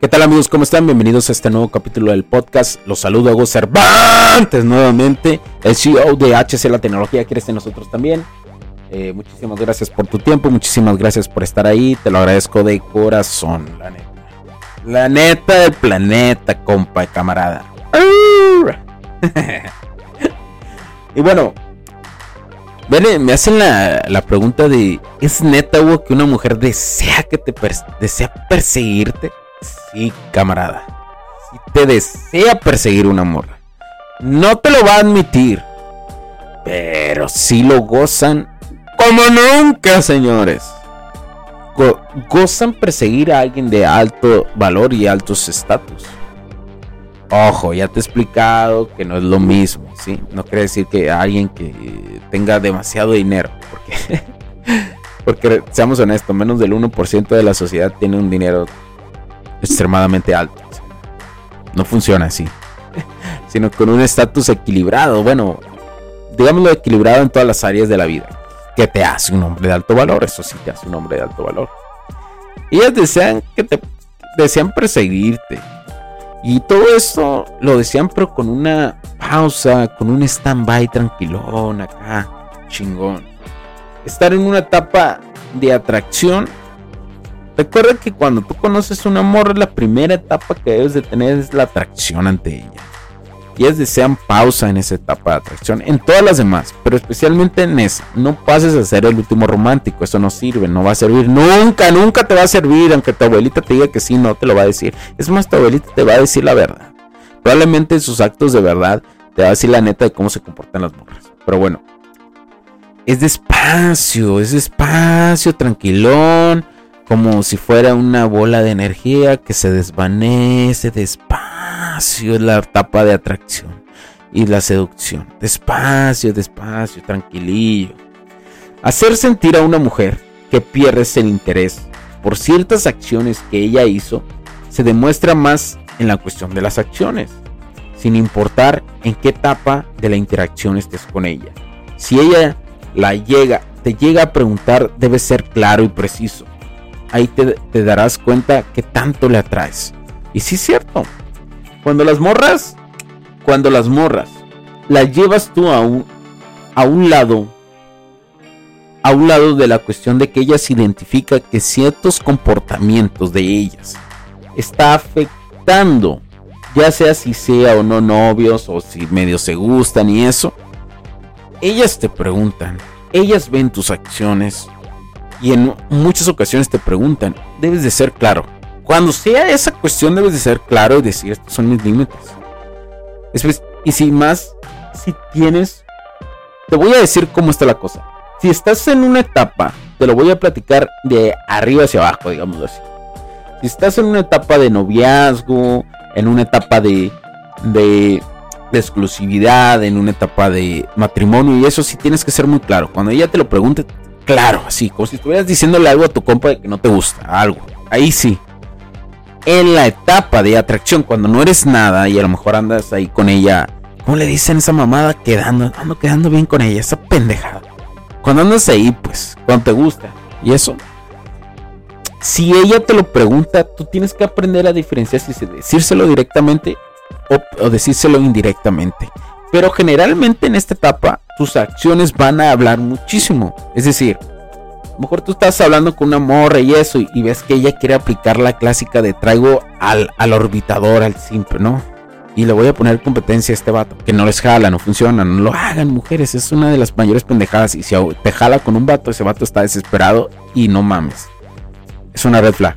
¿Qué tal amigos? ¿Cómo están? Bienvenidos a este nuevo capítulo del podcast. Los saludo a Hugo Cervantes nuevamente, el CEO de HC La Tecnología, que eres nosotros también. Eh, muchísimas gracias por tu tiempo, muchísimas gracias por estar ahí, te lo agradezco de corazón, la neta. La neta del planeta, compa y camarada. y bueno, me hacen la, la, pregunta de, ¿es neta, Hugo, que una mujer desea que te desea perseguirte? Sí, camarada. Si te desea perseguir un amor, no te lo va a admitir. Pero si lo gozan como nunca, señores. gozan perseguir a alguien de alto valor y altos estatus. Ojo, ya te he explicado que no es lo mismo, ¿sí? No quiere decir que alguien que tenga demasiado dinero, porque, porque seamos honestos, menos del 1% de la sociedad tiene un dinero extremadamente alto. No funciona así. Sino con un estatus equilibrado. Bueno, digámoslo equilibrado en todas las áreas de la vida. Que te hace un hombre de alto valor. Eso sí te hace un hombre de alto valor. Ellas desean que te desean perseguirte. Y todo esto lo desean, pero con una pausa, con un stand-by tranquilón acá, chingón. Estar en una etapa de atracción Recuerda que cuando tú conoces un amor, la primera etapa que debes de tener es la atracción ante ella. Y es desean pausa en esa etapa de atracción, en todas las demás, pero especialmente en esa. No pases a ser el último romántico, eso no sirve, no va a servir, nunca, nunca te va a servir, aunque tu abuelita te diga que sí, no te lo va a decir. Es más, tu abuelita te va a decir la verdad. Probablemente en sus actos de verdad te va a decir la neta de cómo se comportan las morras. Pero bueno, es despacio, es despacio, tranquilón como si fuera una bola de energía que se desvanece despacio en la etapa de atracción y la seducción. Despacio, despacio, tranquilillo. Hacer sentir a una mujer que pierdes el interés por ciertas acciones que ella hizo se demuestra más en la cuestión de las acciones, sin importar en qué etapa de la interacción estés con ella. Si ella la llega, te llega a preguntar, debe ser claro y preciso ahí te, darás cuenta que tanto le atraes. Y sí es cierto. Cuando las morras, cuando las morras, las llevas tú a un, a un lado, a un lado de la cuestión de que ellas identifica que ciertos comportamientos de ellas está afectando, ya sea si sea o no novios o si medio se gustan y eso, ellas te preguntan, ellas ven tus acciones, y en muchas ocasiones te preguntan, debes de ser claro. Cuando sea esa cuestión debes de ser claro y decir, estos son mis límites. Y si más, si tienes, te voy a decir cómo está la cosa. Si estás en una etapa, te lo voy a platicar de arriba hacia abajo, digamos así. Si estás en una etapa de noviazgo, en una etapa de, de, de exclusividad, en una etapa de matrimonio, y eso sí tienes que ser muy claro. Cuando ella te lo pregunte, claro, así, como si estuvieras diciéndole algo a tu compa de que no te gusta, algo. Ahí sí. En la etapa de atracción, cuando no eres nada y a lo mejor andas ahí con ella, ¿cómo le dicen esa mamada? Quedando, ando quedando bien con ella, esa pendejada. Cuando andas ahí, pues, cuando te gusta, y eso. Si ella te lo pregunta, tú tienes que aprender a diferenciar si decírselo directamente o, o decírselo indirectamente. Pero generalmente en esta etapa tus acciones van a hablar muchísimo. Es decir, a lo mejor tú estás hablando con una morra y eso, y, ves que ella quiere aplicar la clásica de traigo al, al orbitador, al simple, ¿no? Y le voy a poner competencia a este vato. Que no les jala, no funciona, no lo hagan, mujeres. Es una de las mayores pendejadas. Y si te jala con un vato, ese vato está desesperado y no mames. Es una red flag.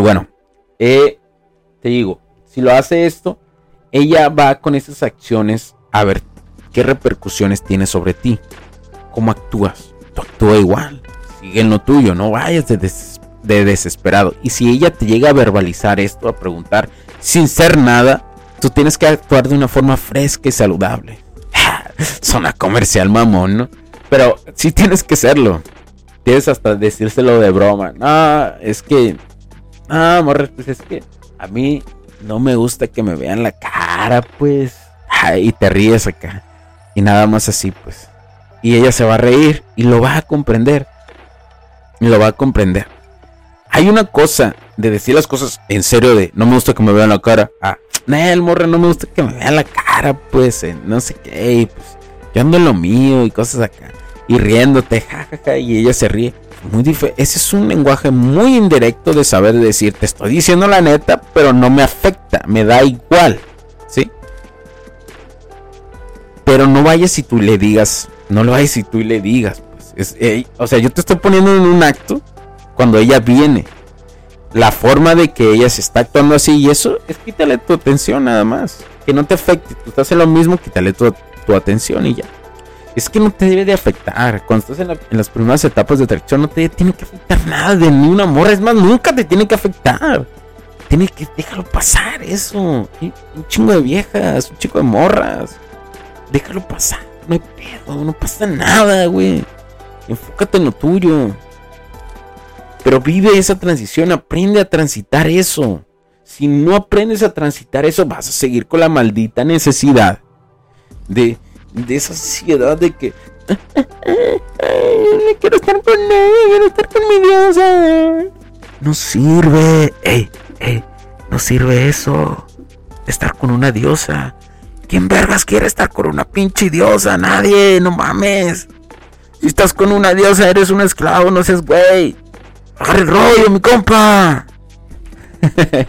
Bueno, eh, te digo, si lo hace esto, ella va con esas acciones a ver qué repercusiones tiene sobre ti. ¿Cómo actúas? Tú actúa igual. Sigue en lo tuyo, no vayas de, de desesperado. Y si ella te llega a verbalizar esto, a preguntar, sin ser nada, tú tienes que actuar de una forma fresca y saludable. Zona comercial, mamón, ¿no? Pero sí tienes que serlo. Tienes hasta decírselo de broma. No, es que Ah, morres, pues es que a mí no me gusta que me vean la cara, pues. y te ríes acá. Y nada más así, pues. Y ella se va a reír y lo va a comprender. Y lo va a comprender. Hay una cosa de decir las cosas en serio de no me gusta que me vean la cara. Ah, no, el morre no me gusta que me vean la cara, pues, no sé qué. pues, yo ando en lo mío y cosas acá. Y riéndote, jajaja, y ella se ríe muy ese es un lenguaje muy indirecto de saber decir, te estoy diciendo la neta, pero no me afecta, me da igual, ¿sí? Pero no vayas si tú le digas, no lo vayas si tú le digas, pues, o sea, yo te estoy poniendo en un acto cuando ella viene. La forma de que ella se está actuando así y eso es quítale tu atención nada más. Que no te afecte. Tú estás en lo mismo, quítale tu, tu atención y ya es que no te debe de afectar. Cuando estás en, las primeras etapas de atracción, no te tiene que afectar nada de ni una morra. Es más, nunca te tiene que afectar. Tiene que déjalo pasar eso. Un chingo de viejas, un chico de morras. Déjalo pasar. No hay pedo, no pasa nada, güey. Enfócate en lo tuyo. Pero vive esa transición, aprende a transitar eso. Si no aprendes a transitar eso, vas a seguir con la maldita necesidad de de esa ansiedad de que quiero estar con ella, quiero estar con mi diosa. No sirve, ey, ey, no sirve eso. Estar con una diosa. ¿Quién vergas quiere estar con una pinche diosa? Nadie, no mames. Si estás con una diosa, eres un esclavo, no seas güey. Agarra el rollo, mi compa.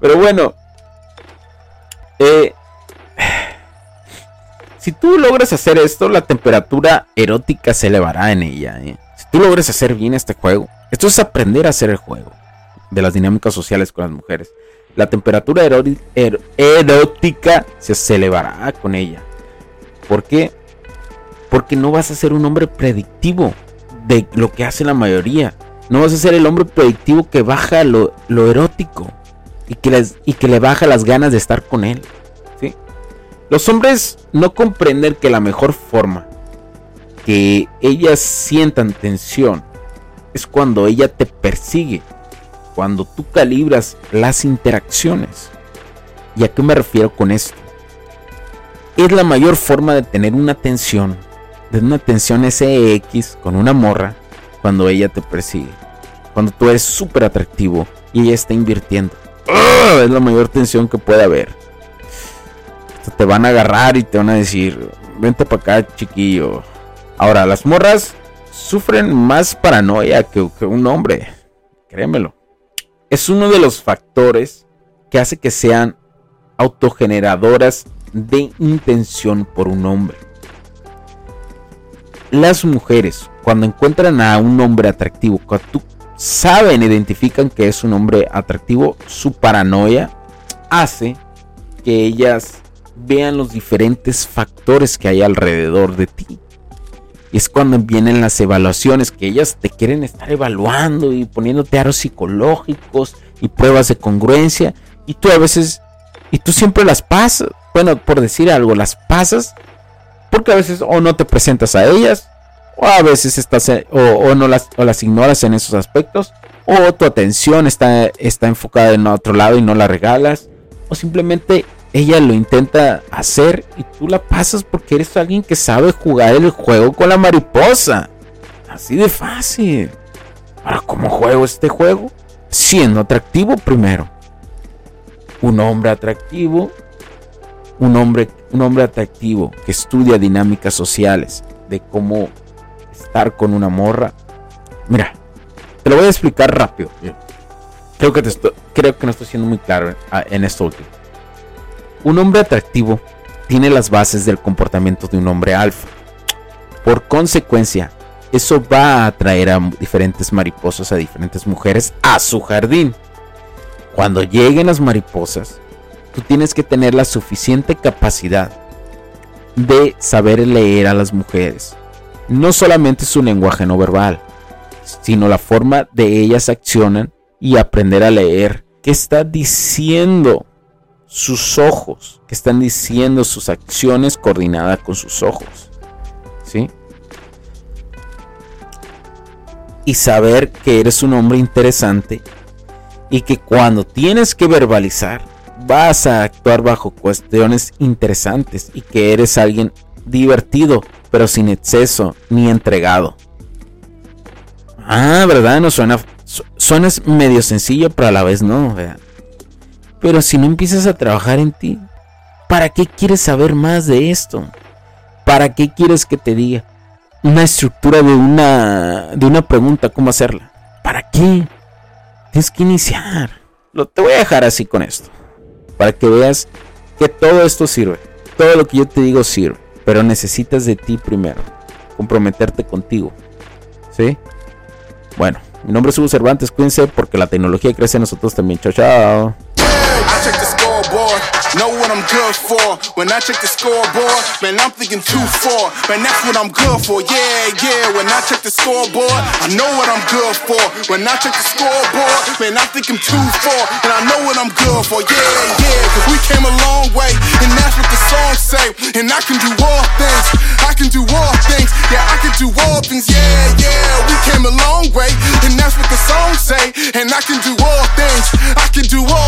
Pero bueno. Eh, si tú logras hacer esto, la temperatura erótica se elevará en ella. ¿eh? Si tú logras hacer bien este juego, esto es aprender a hacer el juego de las dinámicas sociales con las mujeres. La temperatura erótica se elevará con ella. ¿Por qué? Porque no vas a ser un hombre predictivo de lo que hace la mayoría. No vas a ser el hombre predictivo que baja lo, erótico y que, y que le baja las ganas de estar con él. Los hombres no comprenden que la mejor forma que ellas sientan tensión es cuando ella te persigue, cuando tú calibras las interacciones. ¿Y a qué me refiero con esto? Es la mayor forma de tener una tensión, de una tensión SX con una morra cuando ella te persigue. Cuando tú eres súper atractivo y ella está invirtiendo. Es la mayor tensión que puede haber. Te van a agarrar y te van a decir, vente para acá, chiquillo. Ahora, las morras sufren más paranoia que, un hombre. Créemelo. Es uno de los factores que hace que sean autogeneradoras de intención por un hombre. Las mujeres, cuando encuentran a un hombre atractivo, cuando tú saben, identifican que es un hombre atractivo, su paranoia hace que ellas vean los diferentes factores que hay alrededor de ti. Y es cuando vienen las evaluaciones, que ellas te quieren estar evaluando y poniéndote aros psicológicos y pruebas de congruencia. Y tú a veces, y tú siempre las pasas, bueno, por decir algo, las pasas porque a veces o no te presentas a ellas, o a veces estás, o, no las, o las ignoras en esos aspectos, o tu atención está, está enfocada en otro lado y no la regalas, o simplemente ella lo intenta hacer y tú la pasas porque eres alguien que sabe jugar el juego con la mariposa. Así de fácil. Ahora, ¿cómo juego este juego? Siendo atractivo primero. Un hombre atractivo. Un hombre, un hombre atractivo que estudia dinámicas sociales. De cómo estar con una morra. Mira, te lo voy a explicar rápido. Creo que, te creo que no estoy siendo muy claro en esto último. Un hombre atractivo tiene las bases del comportamiento de un hombre alfa. Por consecuencia, eso va a atraer a diferentes mariposas, a diferentes mujeres a su jardín. Cuando lleguen las mariposas, tú tienes que tener la suficiente capacidad de saber leer a las mujeres. No solamente su lenguaje no verbal, sino la forma de ellas accionan y aprender a leer qué está diciendo sus ojos, que están diciendo sus acciones coordinadas con sus ojos. ¿Sí? Y saber que eres un hombre interesante y que cuando tienes que verbalizar, vas a actuar bajo cuestiones interesantes y que eres alguien divertido, pero sin exceso ni entregado. Ah, ¿verdad? No suena, suena medio sencillo, pero a la vez no. Pero si no empiezas a trabajar en ti, ¿para qué quieres saber más de esto? ¿Para qué quieres que te diga una estructura de una de una pregunta cómo hacerla? ¿Para qué? Tienes que iniciar. Lo te voy a dejar así con esto, para que veas que todo esto sirve. Todo lo que yo te digo sirve, pero necesitas de ti primero, comprometerte contigo. ¿Sí? Bueno, mi nombre es Hugo Cervantes, cuídense porque la tecnología crece en nosotros también. Chao, chao. Know what I'm good for. When I check the scoreboard, man, I'm thinking too far. Man, that's what I'm good for. Yeah, yeah. When I check the scoreboard, I know what I'm good for. When I check the scoreboard, man, I think I'm too far. And I know what I'm good for. Yeah, yeah. Cause we came a long way. And that's what the song say. And I can do all things. I can do all things. Yeah, I can do all things. Yeah, yeah. We came a long way. And that's what the song say. And I can do all things. I can do all